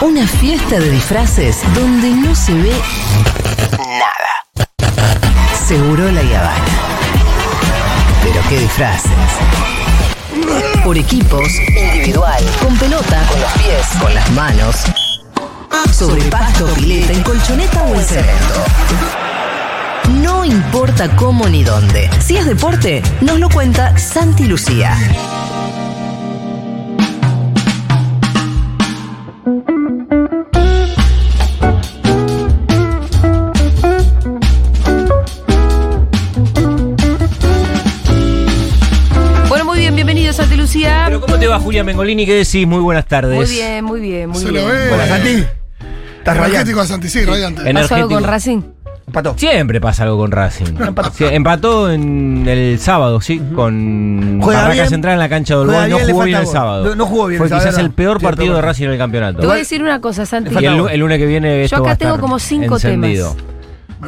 Una fiesta de disfraces donde no se ve nada. Seguro la Habana. Pero qué disfraces. Por equipos, individual, con pelota, con los pies, con las manos, sobre pasto, pileta, en colchoneta o en cemento. No importa cómo ni dónde. Si es deporte, nos lo cuenta Santi Lucía. Julia Mengolini? ¿Qué decís? Muy buenas tardes. Muy bien, muy bien, muy Se bien. lo ve. Buenas, Santi. Estás radiante. Energético a Santi, sí, radiante. ¿Pasó algo energético. con Racing? Empató. Siempre pasa algo con Racing. Sí, empató en el sábado, sí, con Juega Barraca bien. Central en la cancha de Juega Uruguay. No bien, le jugó bien el gol. sábado. No- no jugó bien Fue el sábado, quizás ¿verdad? el peor Sí, partido de. Racing en el campeonato. Te voy a decir una cosa, Santi. Y el, lu- el lunes que viene esto acá va a tengo estar como cinco encendido.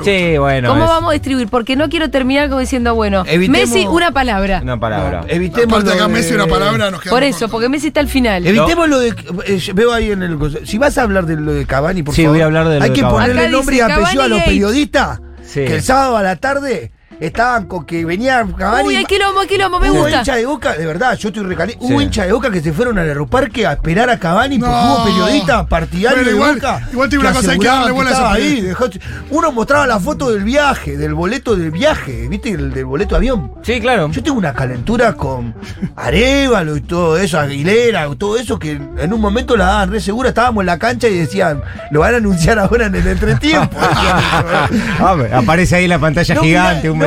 Sí, bueno. ¿Cómo es vamos a distribuir? Porque no quiero terminar como diciendo, bueno, Evitemos- Messi, una palabra. Una palabra. Evitemos Aparte lo acá de- Messi una palabra nos queda Por eso, porque Messi está al final. Evitemos lo de. eh, veo ahí en el. Si vas a hablar de lo de Cavani, por Sí, favor. voy a hablar de lo Hay de que Cavani. ponerle Acá nombre y dice apellido a los periodistas. Sí. Que el sábado a la tarde estaban con que venía Cavani. Uy, hay quilombo, hay quilombo, me Hubo gusta. hincha de boca, de verdad, yo estoy. Sí. Hubo hincha de boca que se fueron al aeroparque a esperar a Cavani porque No. hubo periodistas partidarios Bueno, de igual- boca. igual te digo una cosa, hay que darle bola a esos estaba ahí. dejó- Uno mostraba la foto del viaje, del boleto del viaje, ¿viste? El del boleto de avión. Sí, claro. Yo tengo una calentura con Arevalo y todo eso, Aguilera, todo eso que en un momento la daban re segura. Estábamos en la cancha y decían, lo van a anunciar ahora en el entretiempo. Ah, aparece ahí la pantalla No gigante mirá- un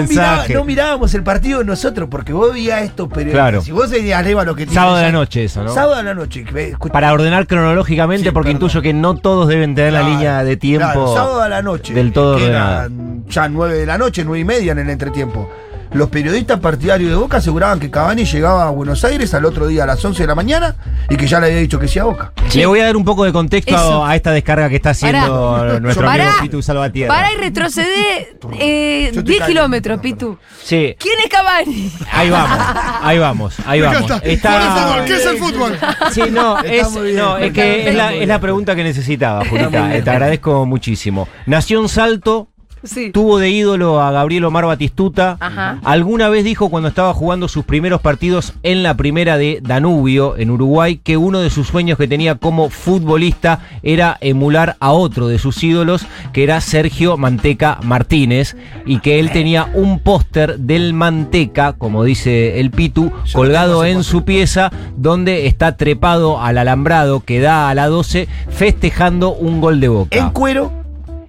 no mirábamos el partido nosotros porque vos veías esto, pero Claro. si vos veías Arevalo que tiene Sábado de la noche eso, ¿no? Sábado de la noche. Para ordenar cronológicamente, Sí, porque perdón. intuyo que no todos deben tener la línea de tiempo. claro, sábado a la noche. del todo que eran ya nueve de la noche, nueve y media en el entretiempo. Los periodistas partidarios de Boca aseguraban que Cavani llegaba a Buenos Aires al otro día a las 11 de la mañana y que ya le había dicho que sí a Boca. Le voy a dar un poco de contexto Eso. a esta descarga que está haciendo Pará. nuestro Pará. amigo Pitu Salvatierra. Para y retrocede eh, Yo estoy 10 caliente, kilómetros. Pitu. Sí, ¿Quién es Cavani? ahí vamos, ahí vamos, ahí vamos. Está- ¿Cuál es el fútbol? ¿Qué es el fútbol? Sí, no, Está es, muy bien. no, es que es la, es la pregunta que necesitaba, Julita. Te agradezco muchísimo. Nació en Salto, Sí. tuvo de ídolo a Gabriel Omar Batistuta. Ajá. Alguna vez dijo cuando estaba jugando sus primeros partidos en la primera de Danubio, en Uruguay, que uno de sus sueños que tenía como futbolista era emular a otro de sus ídolos, que era Sergio Manteca Martínez, y que él tenía un póster del Manteca, como dice el Pitu, colgado en su pieza, donde está trepado al alambrado que da a la 12, festejando un gol de boca. En cuero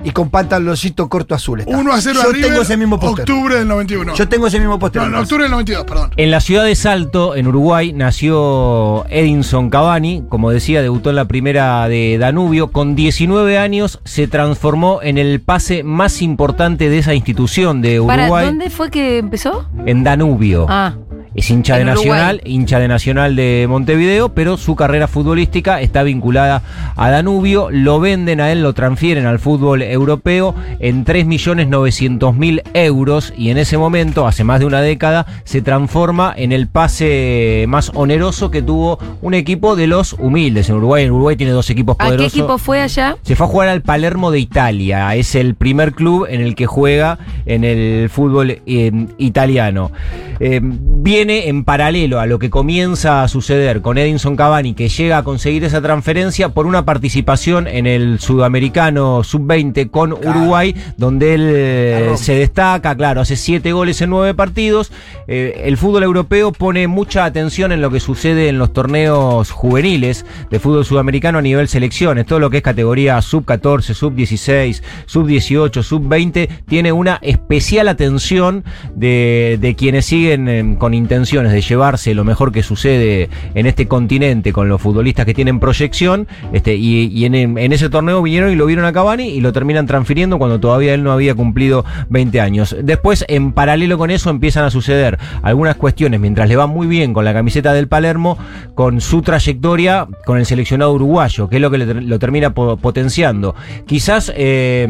y con pantaloncito corto azul. está. 1 a 0 Yo a River, tengo ese mismo póster. octubre del 91. Yo tengo ese mismo póster. no, en octubre del 92, perdón. En la ciudad de Salto, en Uruguay, nació Edinson Cavani, como decía, debutó en la primera de Danubio. Con 19 años se transformó en el pase más importante de esa institución de ¿Para Uruguay, dónde fue que empezó? en Danubio. Ah, Es hincha de Uruguay. Nacional, hincha de Nacional de Montevideo, pero su carrera futbolística está vinculada a Danubio. Lo venden a él, lo transfieren al fútbol europeo en 3.900.000 euros y en ese momento, hace más de una década, se transforma en el pase más oneroso que tuvo un equipo de los humildes en Uruguay. En Uruguay tiene dos equipos ¿a qué poderosos. equipo fue allá? Se fue a jugar al Palermo de Italia. Es el primer club en el que juega en el fútbol eh, italiano. Eh, viene en paralelo a lo que comienza a suceder con Edinson Cavani, que llega a conseguir esa transferencia por una participación en el sudamericano sub-20 con Uruguay, donde él eh, se destaca, claro, hace siete goles en nueve partidos. Eh, el fútbol europeo pone mucha atención en lo que sucede en los torneos juveniles de fútbol sudamericano a nivel selecciones. Todo lo que es categoría sub-14, sub-16, sub-18, sub-20, tiene una especial atención de, de quienes siguen eh, con de llevarse lo mejor que sucede en este continente con los futbolistas que tienen proyección. Este, y en, ese torneo vinieron y lo vieron a Cavani y lo terminan transfiriendo cuando todavía él no había cumplido 20 años. Después, en paralelo con eso, empiezan a suceder algunas cuestiones mientras le va muy bien con la camiseta del Palermo, con su trayectoria con el seleccionado uruguayo, que es lo que lo termina po- potenciando. Quizás eh,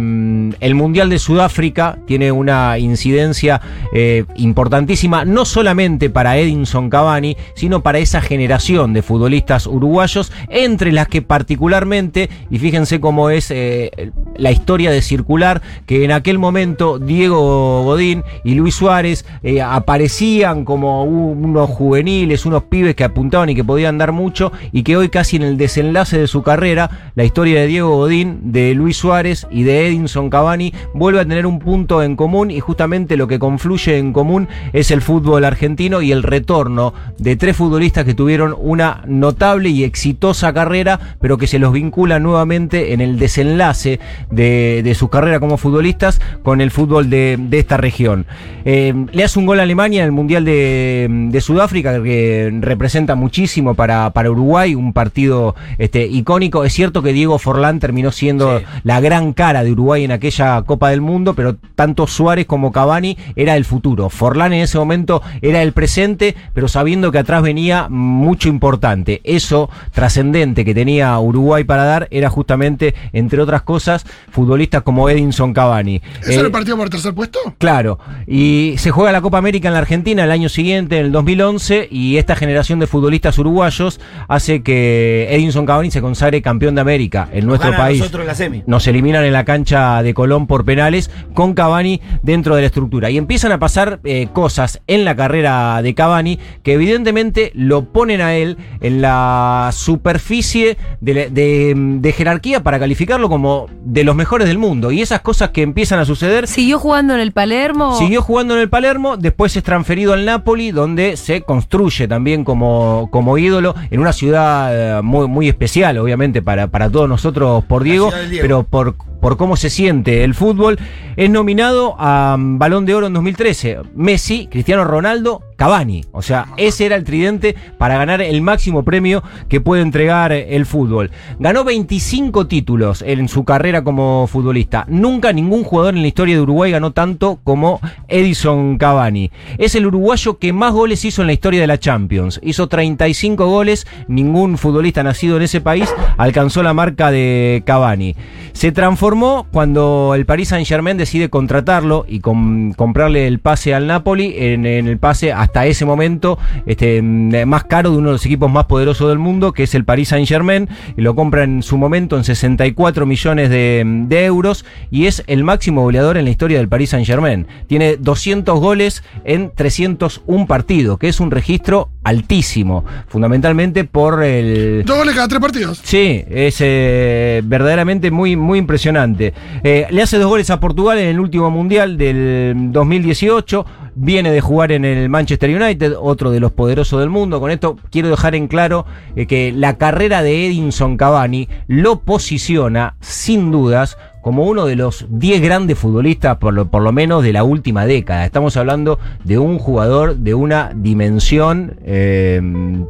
el Mundial de Sudáfrica tiene una incidencia eh, importantísima, no solamente para Edinson Cavani, sino para esa generación de futbolistas uruguayos, entre las que particularmente, y fíjense cómo es eh, la historia de circular, que en aquel momento Diego Godín y Luis Suárez eh, aparecían como unos juveniles, unos pibes que apuntaban y que podían dar mucho, y que hoy casi en el desenlace de su carrera, la historia de Diego Godín, de Luis Suárez y de Edinson Cavani vuelve a tener un punto en común y justamente lo que confluye en común es el fútbol argentino y el retorno de tres futbolistas que tuvieron una notable y exitosa carrera, pero que se los vincula nuevamente en el desenlace de, de su carrera como futbolistas con el fútbol de, de esta región. Eh, le hace un gol a Alemania en el Mundial de, de Sudáfrica, que representa muchísimo para, para Uruguay, un partido este, icónico. Es cierto que Diego Forlán terminó siendo Sí. la gran cara de Uruguay en aquella Copa del Mundo, pero tanto Suárez como Cavani era el futuro. Forlán en ese momento era el presente, pero sabiendo que atrás venía mucho importante. Eso trascendente que tenía Uruguay para dar era justamente, entre otras cosas, futbolistas como Edinson Cavani. ¿Eso Eh, era el partido por tercer puesto? Claro, y se juega la Copa América en la Argentina el año siguiente, en el 2011, y esta generación de futbolistas uruguayos hace que Edinson Cavani se consagre campeón de América en nuestro Gana país. nosotros en la semi. Nos eliminan en la cancha de Colón por penales con Cavani dentro de la estructura. Y empiezan a pasar eh, cosas en la carrera de Cavani que evidentemente lo ponen a él en la superficie de, la- de- de jerarquía para calificarlo como de los mejores del mundo. Y esas cosas que empiezan a suceder ¿Siguió jugando en el Palermo? Siguió jugando en el Palermo, después es transferido al Napoli, donde se construye también como, como ídolo en una ciudad eh, muy, muy especial, obviamente, para, para todos nosotros por Diego. pero por, por cómo se siente el fútbol. Es nominado a mm, Balón de Oro en 2013. Messi, Cristiano Ronaldo, Cavani. O sea, ese era el tridente para ganar el máximo premio que puede entregar el fútbol. Ganó 25 títulos en su carrera como futbolista. Nunca ningún jugador en la historia de Uruguay ganó tanto como Edison Cavani. Es el uruguayo que más goles hizo en la historia de la Champions. Hizo 35 goles. Ningún futbolista nacido en ese país alcanzó la marca de Cavani. Se transformó cuando el Paris Saint Germain decide contratarlo y com- comprarle el pase al Napoli en, el pase hasta ese momento este, mm, más caro de uno de los equipos más poderosos del mundo, que es el Paris Saint Germain, lo compra en su momento en 64 millones de, de euros y es el máximo goleador en la historia del Paris Saint Germain. Tiene 200 goles en 301 partidos, que es un registro altísimo, fundamentalmente por el... Dos goles cada tres partidos. Sí, es eh, verdaderamente muy, muy impresionante. Eh, le hace dos goles a Portugal en el último mundial del 2018. Viene de jugar en el Manchester United, otro de los poderosos del mundo. Con esto quiero dejar en claro eh, que la carrera de Edinson Cavani lo posiciona, sin dudas, como uno de los 10 grandes futbolistas, por lo, por lo menos de la última década. Estamos hablando de un jugador de una dimensión eh,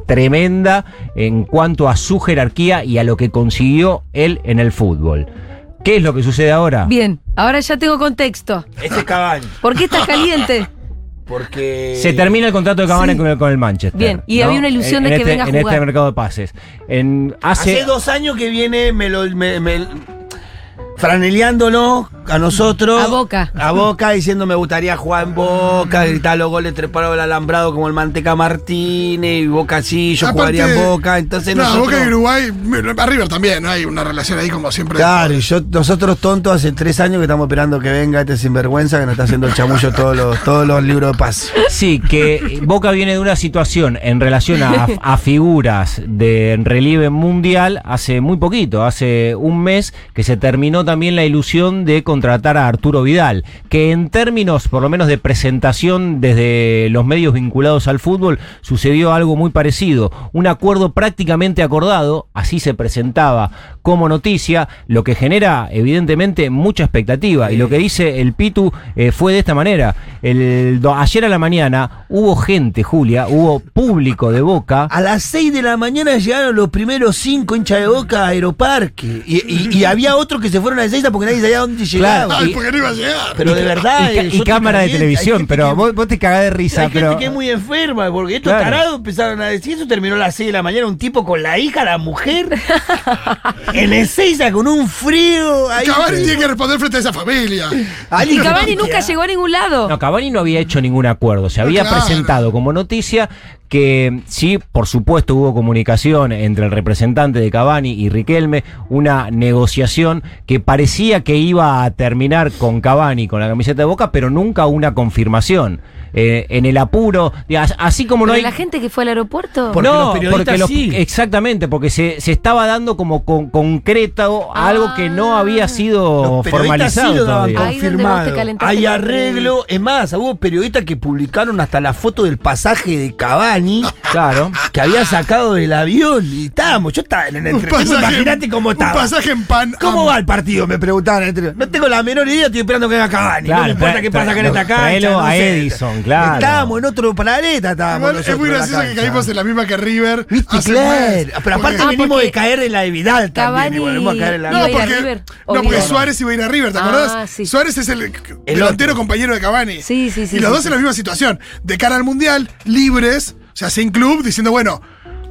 tremenda en cuanto a su jerarquía y a lo que consiguió él en el fútbol. ¿Qué es lo que sucede ahora? Bien, ahora ya tengo contexto. Ese es Cavani. ¿Por qué estás caliente? Porque. Se termina el contrato de Cavani Sí. con, el, con el Manchester. Bien, y había una ilusión de que este, venga a En este jugar. mercado de pases. En, Hace, hace, dos años que viene me lo. Me, me- franeleándonos a nosotros. A Boca. A Boca, diciendo me gustaría jugar en Boca, gritar los goles trepados del alambrado como el Manteca Martínez, y Boca sí, yo Aparte- jugaría en Boca. Entonces No, nosotros. Boca y Uruguay, a River también, ¿no? hay una relación ahí como siempre. Claro, y yo, nosotros tontos hace tres años que estamos esperando que venga este sinvergüenza que nos está haciendo el chamullo todos los, todos los libros de paz. Sí, que Boca viene de una situación en relación a, a figuras de relieve mundial hace muy poquito, hace un mes, que se terminó también la ilusión de contratar a Arturo Vidal, que en términos por lo menos de presentación desde los medios vinculados al fútbol sucedió algo muy parecido, un acuerdo prácticamente acordado, así se presentaba como noticia, lo que genera evidentemente mucha expectativa y lo que dice el Pitu eh, fue de esta manera, el, ayer a la mañana hubo gente, Julia, hubo público de Boca. A las 6 de la mañana llegaron los primeros cinco hinchas de boca a Aeroparque. Y, y- y había otros que se fueron a Ezeiza porque nadie sabía dónde llegar. Ay, y- porque no iba a llegar. Pero de verdad. y, cámara de televisión, pero que- vos, vos te cagás de risa, Hay pero. gente que es muy enferma, porque estos Claro. tarados empezaron a decir, eso terminó a las 6 de la mañana, un tipo con la hija, la mujer, en Ezeiza con un frío. ahí. Cavani tiene que responder frente a esa familia. Alguien Y Cavani nunca llegó a ningún lado. No, Cavani no había hecho ningún acuerdo. Se había claro. presentado como noticia que sí, por supuesto, hubo comunicación entre el representante de Cavani y Riquelme, una negociación que parecía que iba a terminar con Cavani con la camiseta de Boca, pero nunca una confirmación. Eh, en el apuro, así como no hay la gente que fue al aeropuerto. Porque no, los periodistas porque los- sí. exactamente, porque se, se estaba dando como con, concreto Ah. algo que no había sido Los periodistas sí formalizado. lo daban confirmado. Hay arreglo. Es más, hubo periodistas que publicaron hasta la foto del pasaje de Cavani Claro. que había sacado del avión. Y estábamos, yo estaba en el Un pasaje, Imagínate cómo un estaba. pasaje en pan. ¿Cómo va el partido? Me preguntaban en el entretiempo. No tengo la menor idea, estoy esperando que venga Cavani. no me importa qué pasa tra- en esta cancha. no a sé. Edison, claro. Estábamos en otro planeta, estábamos Igual es muy gracioso que caímos en la misma que River. Viste, hace claro. un. Pero aparte Porque- Ah, venimos de caer en la de Vidal también. Cavani- y volvemos a caer en la ¿Iba No, porque, no, porque? Suárez iba a ir a River, ¿te Ah, acordás? sí. Suárez es el, delantero compañero de Cavani. Sí, sí, sí, Y los dos en la misma situación. De cara al Mundial, libres, sea, sin club, diciendo, bueno,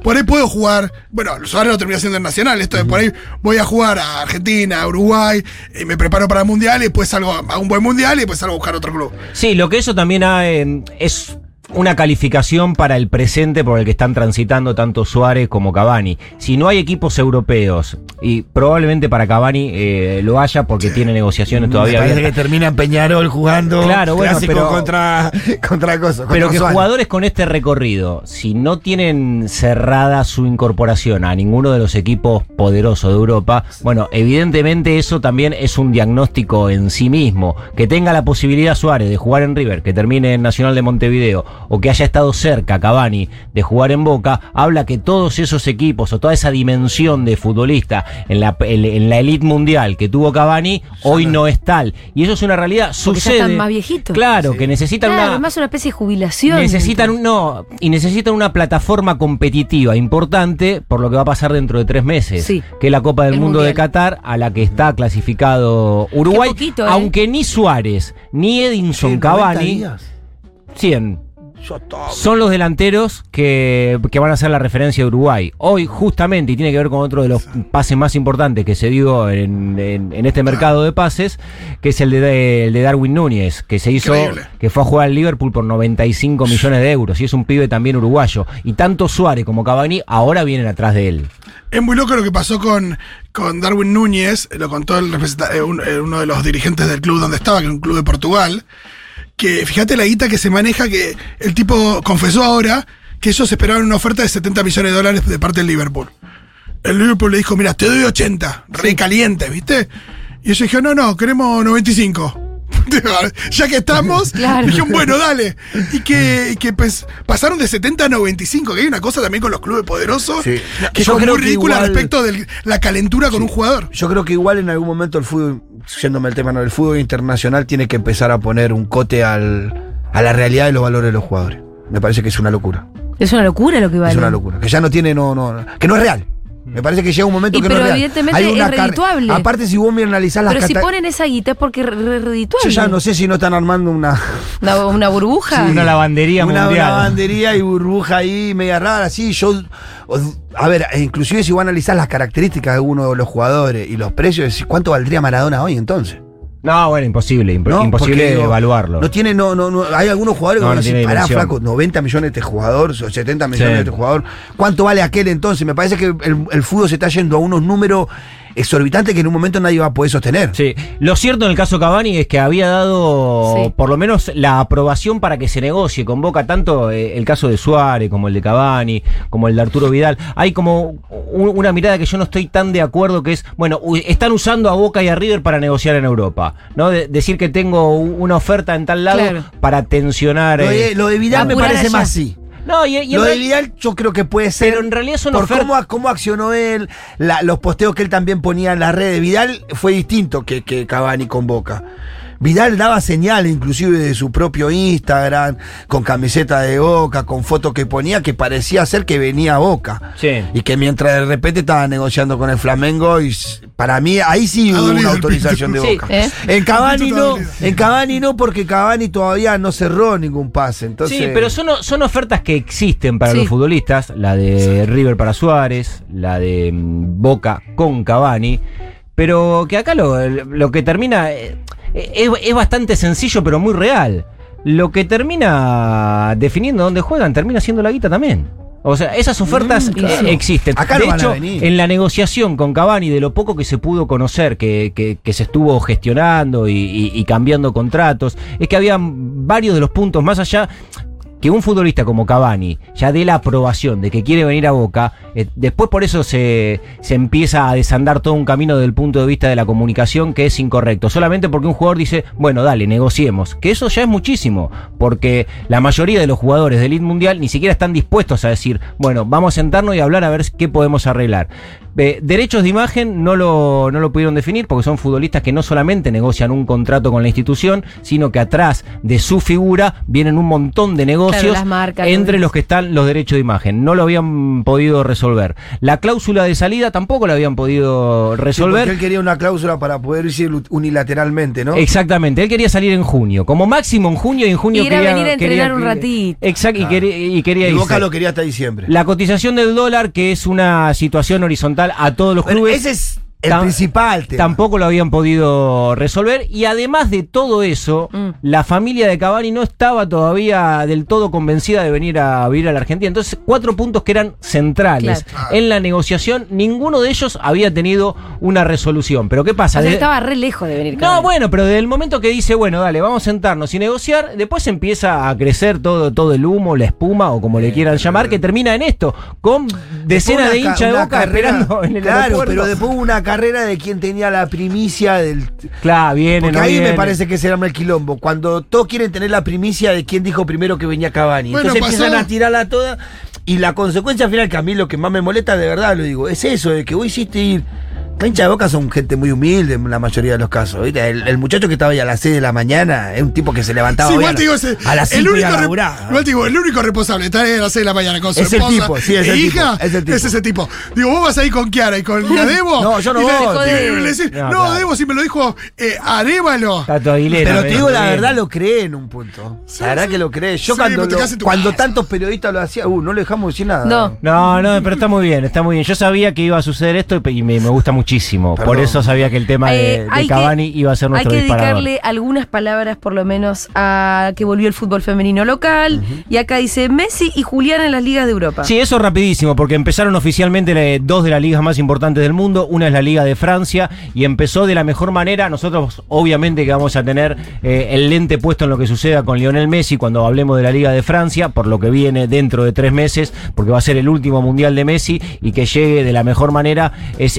por ahí puedo jugar. Bueno, Suárez lo termina siendo en Nacional. Esto de por ahí voy a jugar a Argentina, a Uruguay, y me preparo para el Mundial y después salgo a un buen Mundial y después salgo a buscar otro club. Sí, lo que eso también eh, es una calificación para el presente por el que están transitando tanto Suárez como Cavani. Si no hay equipos europeos, y probablemente para Cavani eh, lo haya porque tiene negociaciones todavía Me parece que termina Peñarol jugando Claro, bueno, pero- contra, contra cosas. Pero que jugadores con este recorrido, si no tienen cerrada su incorporación a ninguno de los equipos poderosos de Europa, bueno, evidentemente eso también es un diagnóstico en sí mismo. Que tenga la posibilidad Suárez de jugar en River, que termine en Nacional de Montevideo, o que haya estado cerca Cavani de jugar en Boca, habla que todos esos equipos o toda esa dimensión de futbolista en la, en, la elite mundial que tuvo Cavani, hoy no es tal. Y eso es una realidad. Porque ya Sucede. están más viejitos. Claro, que necesitan Claro, una. además una especie de jubilación. Necesitan un- no, y necesitan una plataforma competitiva importante por lo que va a pasar dentro de tres meses, Sí. que es la Copa del El Mundo de. Qatar, a la que está clasificado Uruguay, poquito, ¿eh? aunque ni Suárez ni Edinson Cavani, 100, son los delanteros que, que van a ser la referencia de Uruguay. Hoy, justamente, y tiene que ver con otro de los pases más importantes que se dio en, en- en este mercado de pases, que es el de, el de Darwin Núñez, que se hizo, Increíble. que fue a jugar al Liverpool por 95 millones de euros, y es un pibe también uruguayo. Y tanto Suárez como Cavani ahora vienen atrás de él. Es muy loco lo que pasó con, con Darwin Núñez, lo contó el eh, eh, uno de los dirigentes del club donde estaba, que era un club de Portugal, que fíjate la guita que se maneja, que el tipo confesó ahora que ellos esperaban una oferta de 70 millones de dólares de parte del Liverpool. El Liverpool le dijo, mira, te doy 80, re caliente, ¿viste? Y ellos dijeron, no, no, queremos 95. ya que estamos, Claro. dijeron, bueno, dale. Y que, y que pues, pasaron de 70 a 95, que hay una cosa también con los clubes poderosos, Sí. que es Yo creo muy ridícula igual- respecto de la calentura con un jugador. Yo creo que igual en algún momento el fútbol, yéndome el tema, ¿no? el fútbol internacional tiene que empezar a poner un cote al, a la realidad de los valores de los jugadores. Me parece que es una locura. Es una locura lo que vale. Es una locura. Que ya no tiene, no, no, que no es real. Me parece que llega un momento Y que no pero es real. evidentemente es car- redituable. Aparte, si vos me analizás las Pero si ponen esa guita es porque es re- redituable. Yo ya no sé si no están armando una, Una, una burbuja. Una lavandería una, mundial. una lavandería y burbuja ahí media rara, así. Yo, a ver, e inclusive si vos analizás las características de uno de los jugadores y los precios, ¿cuánto valdría Maradona hoy entonces? No, bueno, imposible, imp- ¿No? imposible evaluarlo. No tiene, no, no, no. Hay algunos jugadores No, que no tiene pará, flaco, 90 millones de este jugador, o 70 millones Sí. de este jugador. ¿Cuánto vale aquel entonces? Me parece que el, el fútbol se está yendo a unos números exorbitantes que en un momento nadie va a poder sostener. Sí, lo cierto en el caso Cavani es que había dado Sí. por lo menos la aprobación para que se negocie con Boca tanto eh, el caso de Suárez como el de Cavani, como el de Arturo Vidal. Hay como un- una mirada que yo no estoy tan de acuerdo que es, bueno, están usando a Boca y a River para negociar en Europa, ¿no? De- decir que tengo una oferta en tal lado Claro. para tensionar Lo eh, de, lo de Vidal me parece allá. más sí. No, y, y Lo de Vidal yo creo que puede ser. Pero en realidad son Por cómo, cómo accionó él, la- los posteos que él también ponía en las redes. Vidal fue distinto que, que Cavani con Boca. Vidal daba señales, inclusive de su propio Instagram, con camiseta de boca, con fotos que ponía, que parecía ser que venía a boca. Sí. Y que mientras de repente estaba negociando con el Flamengo, y para mí ahí sí hubo una autorización de Sí, boca. ¿eh? En Cavani no, en Cavani no, porque Cavani todavía no cerró ningún pase. Entonces, Sí, pero son, son ofertas que existen para Sí. los futbolistas, la de River para Suárez, la de mm, Boca con Cavani, pero que acá lo, lo que termina eh, es, es bastante sencillo pero muy real. Lo que termina definiendo dónde juegan termina siendo la guita también. O sea, esas ofertas Mm, claro. eh, existen. Acá de no hecho, en la negociación con Cavani, de lo poco que se pudo conocer, que, que- que se estuvo gestionando y, y- y cambiando contratos, es que había varios de los puntos más allá que un futbolista como Cavani ya dé la aprobación de que quiere venir a Boca, eh, después por eso se, se empieza a desandar todo un camino desde el punto de vista de la comunicación que es incorrecto. Solamente porque un jugador dice, bueno, dale, negociemos. Que eso ya es muchísimo, porque la mayoría de los jugadores del Elite Mundial ni siquiera están dispuestos a decir, bueno, vamos a sentarnos y hablar a ver qué podemos arreglar. Eh, derechos de imagen no lo, no lo pudieron definir porque son futbolistas que no solamente negocian un contrato con la institución, sino que atrás de su figura vienen un montón de negocios marcas, entre los que están los derechos de imagen. No lo habían podido resolver. La cláusula de salida tampoco la habían podido Sí, resolver. él quería una cláusula para poder irse unilateralmente, ¿no? Exactamente, él quería salir en junio, como máximo en junio y en junio ir a quería, venir a quería- entrenar un ratito. Exacto, y quería, y quería y Boca irse. lo quería hasta diciembre. La cotización del dólar, que es una situación horizontal a todos los Bueno, clubes. ese es el tam- principal tema. Tampoco lo habían podido resolver. Y además de todo eso, Mm. la familia de Cavani no estaba todavía del todo convencida de venir a vivir a la Argentina. Entonces, cuatro puntos que eran centrales Claro. en la negociación, ninguno de ellos había tenido una resolución. Pero ¿qué pasa? O sea, De- estaba re lejos de venir. no, Cavani. bueno, pero desde el momento que dice, bueno, dale, vamos a sentarnos y negociar, después empieza a crecer todo, todo el humo, la espuma o como le quieran llamar, que termina en esto, con decenas de hinchas de boca carrera- esperando en el Claro, aeropuerto. pero después una carrera de quien tenía la primicia del. Claro, viene, Porque no ahí me parece que se llama el quilombo. Cuando todos quieren tener la primicia de quién dijo primero que venía Cavani. Bueno, Entonces pasó. empiezan a tirarla toda. Y la consecuencia final, que a mí lo que más me molesta, de verdad lo digo, es eso, de que vos hiciste ir. La hincha de boca son gente muy humilde en la mayoría de los casos. ¿viste? El, el muchacho que estaba ahí a las 6 de la mañana es un tipo que se levantaba Sí, igual te digo, la- ese- a las el 5 y único a re- laburar. igual te digo, el único responsable está ahí a las 6 de la mañana con su Es el tipo, sí, es e el tipo, hija, es el tipo. ese tipo. Digo, vos vas ahí con Kiara y con la Debo. No, yo no voy. le- le decís, No, no, claro. Debo, si me lo dijo eh, Arevalo. Tato Aguilera, Pero te digo la verdad, lo creé en un punto. Sí, la verdad sí. que lo creé. Yo Sí, cuando, lo- tantos periodistas lo hacían, uh, no le dejamos decir nada. No. No, no, pero está muy bien, está muy bien. Yo sabía que iba a suceder esto y me, me gusta muchísimo. Por eso sabía que el tema de, Eh, de hay que- Cavani iba a ser Hay nuestro que disparador. dedicarle algunas palabras, por lo menos, a que volvió el fútbol femenino local. Y acá dice Messi y Julián en las ligas de Europa. Sí, eso rapidísimo, porque empezaron oficialmente dos de las ligas más importantes del mundo. Una es la Liga de Francia y empezó de la mejor manera. Nosotros, obviamente, que vamos a tener eh, el lente puesto en lo que suceda con Lionel Messi cuando hablemos de la Liga de Francia, por lo que viene dentro de tres meses, porque va a ser el último mundial de Messi y que llegue de la mejor manera es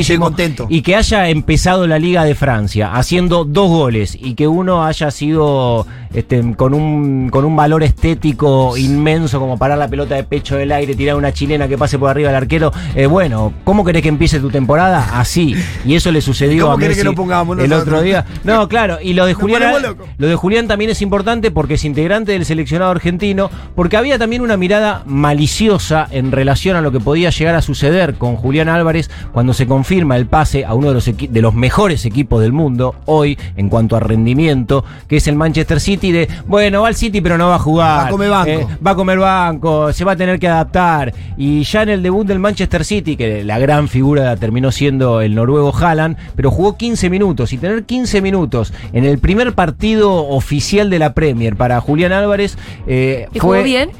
importantísimo. Estoy contento. Y que haya empezado la Liga de Francia haciendo dos goles y que uno haya sido este, con, un, con un valor estético inmenso como parar la pelota de pecho del aire, tirar una chilena que pase por arriba del arquero. Eh, bueno, ¿cómo querés que empiece tu temporada? Así. Y eso le sucedió ¿Cómo a Messi que lo pongamos el otro día. No, claro. Y lo de Julián, lo de Julián también es importante porque es integrante del seleccionado argentino, porque había también una mirada maliciosa en relación a lo que podía llegar a suceder con Julián Álvarez cuando se confirma el pase a uno de los, equi- de los mejores equipos del mundo hoy en cuanto a rendimiento, que es el Manchester City de, bueno, va al City pero no va a jugar. Va a comer banco. Eh, va a comer banco, se va a tener que adaptar. Y ya en el debut del Manchester City, que la gran figura terminó siendo el noruego Haaland, pero jugó 15 minutos. Y tener 15 minutos en el primer partido oficial de la Premier para Julián Álvarez. eh, ¿Y fue- jugó bien?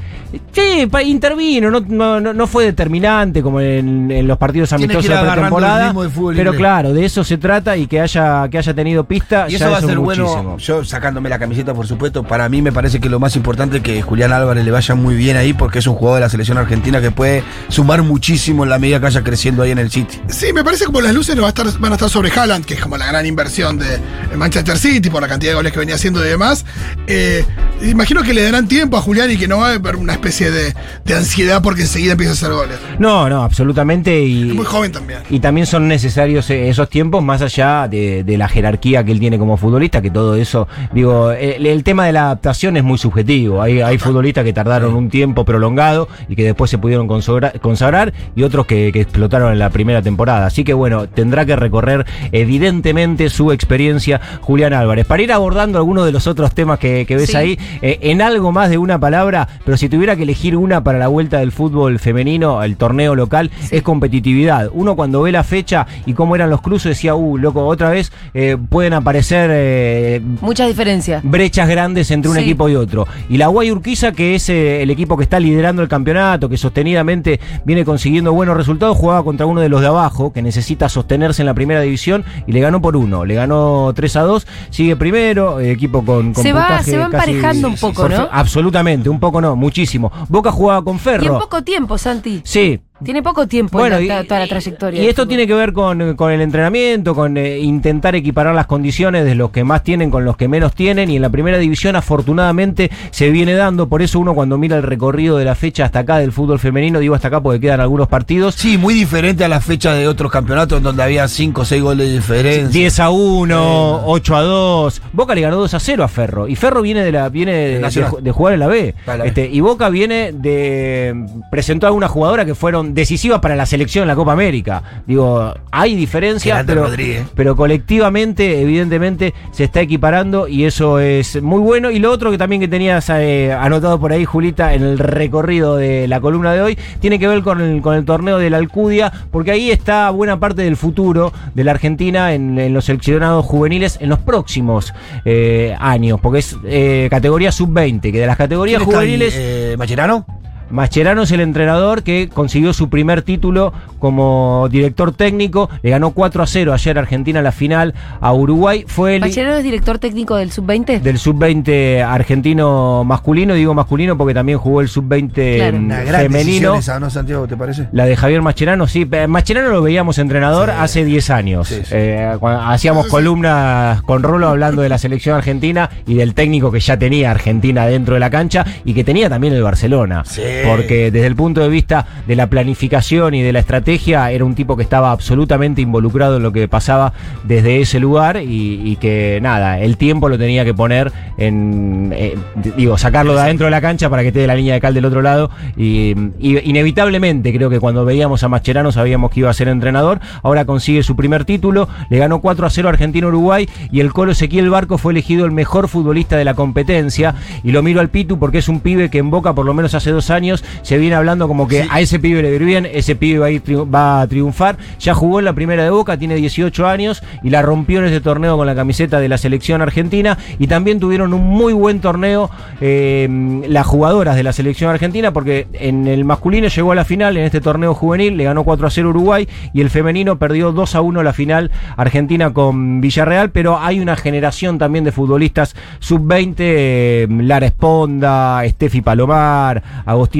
Sí, intervino, no, no, no- no fue determinante como en, en los partidos amistosos de pretemporada. fútbol Pero claro, de eso se trata y que haya, que haya tenido pista. Y ya eso va a ser bueno, muchísimo. yo sacándome la camiseta, por supuesto, para mí me parece que lo más importante es que Julián Álvarez le vaya muy bien ahí porque es un jugador de la selección argentina que puede sumar muchísimo en la medida que vaya creciendo ahí en el City. Sí, me parece como las luces no va a estar, van a estar sobre Haaland, que es como la gran inversión de Manchester City por la cantidad de goles que venía haciendo y demás. Eh, imagino que le darán tiempo a Julián y que no va a haber una especie de, de ansiedad porque enseguida empieza a hacer goles. No, no, absolutamente. Y, Es muy joven también. Y también son necesarios eh, esos tiempos más allá de, de la jerarquía que él tiene como futbolista, que todo eso, digo, el, el tema de la adaptación es muy subjetivo. Hay, hay futbolistas que tardaron un tiempo prolongado y que después se pudieron consagra- consagrar y otros que, que explotaron en la primera temporada. Así que bueno, tendrá que recorrer evidentemente su experiencia Julián Álvarez. Para ir abordando algunos de los otros temas que, que ves Sí. ahí, eh, en algo más de una palabra, pero si tuviera que elegir una para la vuelta del fútbol femenino, el torneo local, es competitividad. Uno cuando ve la fecha y cómo eran los cruces decía, uh, loco, otra vez eh, pueden aparecer eh, Muchas diferencias. brechas grandes entre un Sí. equipo y otro. Y la Guay Urquiza, que es eh, el equipo que está liderando el campeonato, que sostenidamente viene consiguiendo buenos resultados, jugaba contra uno de los de abajo, que necesita sostenerse en la primera división, y le ganó por uno. Le ganó 3 a 2, sigue primero, equipo con, con Se va- se va casi- emparejando un poco, ¿no? Absolutamente, un poco no, muchísimo. Boca jugaba con Y en Ferro. poco tiempo, Santi. Sí, Tiene poco tiempo bueno, en y, la- toda la trayectoria. y esto tiene que ver con, con el entrenamiento, con eh, intentar equiparar las condiciones de los que más tienen con los que menos tienen. Y en la primera división, afortunadamente, se viene dando. Por eso uno cuando mira el recorrido de la fecha hasta acá del fútbol femenino, digo hasta acá porque quedan algunos partidos. Sí, muy diferente a la fecha de otros campeonatos en donde había 5 o 6 goles de diferencia. 10 a 1, 8 a 2. Boca le ganó 2 a 0 a Ferro. Y Ferro viene de la viene de, de- de jugar en la B. La B. Este, y Boca viene de. presentó a algunas jugadoras que fueron decisivas para la selección en la Copa América. Digo, hay diferencia, Grande pero, colectivamente, evidentemente, se está equiparando y eso es muy bueno. Y lo otro que también que tenías eh, anotado por ahí, Julita, en el recorrido de la columna de hoy, tiene que ver con el, con el torneo de la Alcudia, porque ahí está buena parte del futuro de la Argentina en, en los seleccionados juveniles en los próximos eh, años, porque es eh, categoría sub-20, que de las categorías juveniles... Eh, ¿Macherano? Mascherano es el entrenador que consiguió su primer título como director técnico. Le ganó 4 a 0 ayer Argentina la final a Uruguay. Fue el ¿Mascherano es director técnico del sub-20? del sub-20 argentino masculino. Digo masculino porque también jugó el sub-20 Claro. mm, Una gran femenino. decisión esa, ¿no, Santiago? ¿Te parece? La de Javier Mascherano, sí. Mascherano lo veíamos entrenador Sí. hace 10 años. Sí, sí. Eh, cuando hacíamos columnas con Rolo hablando de la selección argentina y del técnico que ya tenía Argentina dentro de la cancha y que tenía también el Barcelona. Sí. Porque desde el punto de vista de la planificación y de la estrategia, era un tipo que estaba absolutamente involucrado en lo que pasaba desde ese lugar y, que nada, el tiempo lo tenía que poner en, eh, digo, sacarlo de adentro de la cancha para que esté de la línea de cal del otro lado. Y, y inevitablemente creo que cuando veíamos a Mascherano sabíamos que iba a ser entrenador, ahora consigue su primer título, le ganó 4 a 0 a Argentina-Uruguay y el Colo Ezequiel Barco fue elegido el mejor futbolista de la competencia. Y lo miro al Pitu porque es un pibe que en Boca por lo menos hace dos años se viene hablando como que a ese pibe le va bien, ese pibe va a, ir va a triunfar, ya jugó en la primera de Boca, tiene 18 años y la rompió en este torneo con la camiseta de la selección argentina. Y también tuvieron un muy buen torneo eh, las jugadoras de la selección argentina porque en el masculino llegó a la final en este torneo juvenil, le ganó 4 a 0 Uruguay y el femenino perdió 2 a 1 la final Argentina con Villarreal, pero hay una generación también de futbolistas sub-20, eh, Lara Esponda, Steffi Palomar,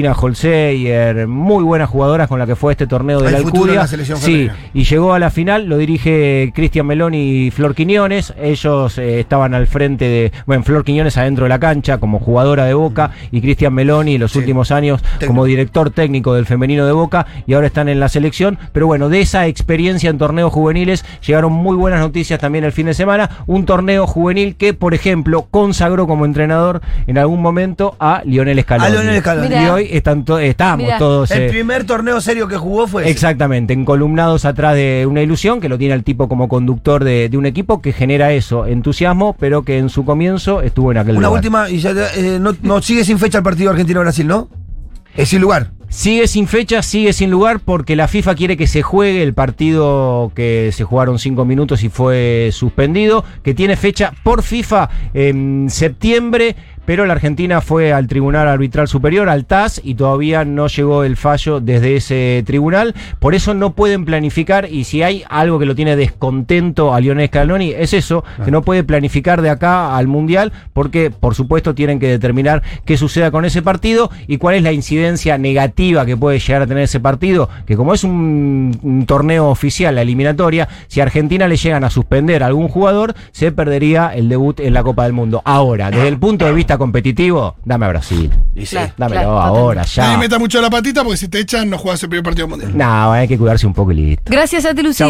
Agostina Holseyer, muy buenas jugadoras con la que fue este torneo de Hay la Alcudia. Sí, y llegó a la final, lo dirige Cristian Meloni y Flor Quiñones. Ellos eh, estaban al frente de, bueno, Flor Quiñones adentro de la cancha como jugadora de Boca y Cristian Meloni en los Sí. últimos años Técnico. como director técnico del femenino de Boca y ahora están en la selección. Pero bueno, de esa experiencia en torneos juveniles llegaron muy buenas noticias también el fin de semana. Un torneo juvenil que, por ejemplo, consagró como entrenador en algún momento a Lionel Scaloni. A Lionel Scaloni. Mirá. Y hoy están to- estamos Mirá. todos... El eh, primer torneo serio que jugó fue ese. Exactamente, encolumnados atrás de una ilusión que lo tiene el tipo como conductor de, de un equipo que genera eso, entusiasmo, pero que en su comienzo estuvo en aquel Una lugar. última, y ya eh, no, no sigue sin fecha el partido Argentina-Brasil, ¿no? Es sin lugar. Sigue sin fecha, sigue sin lugar porque la FIFA quiere que se juegue el partido que se jugaron cinco minutos y fue suspendido, que tiene fecha por FIFA en septiembre, pero la Argentina fue al Tribunal Arbitral Superior, al TAS, y todavía no llegó el fallo desde ese tribunal. Por eso no pueden planificar, y si hay algo que lo tiene descontento a Lionel Scaloni, es eso, que no puede planificar de acá al Mundial, porque por supuesto tienen que determinar qué suceda con ese partido y cuál es la incidencia negativa que puede llegar a tener ese partido, que como es un, un torneo oficial, la eliminatoria, si a Argentina le llegan a suspender a algún jugador, se perdería el debut en la Copa del Mundo. Ahora, desde el punto de vista futbolista competitivo, dame a Brasil. Y sí. Claro. Dámelo Claro, ahora, Nadie ya. meta mucho la patita porque si te echan no juegas el primer partido mundial. No, hay que cuidarse un poco y listo. Gracias a ti, Lucía.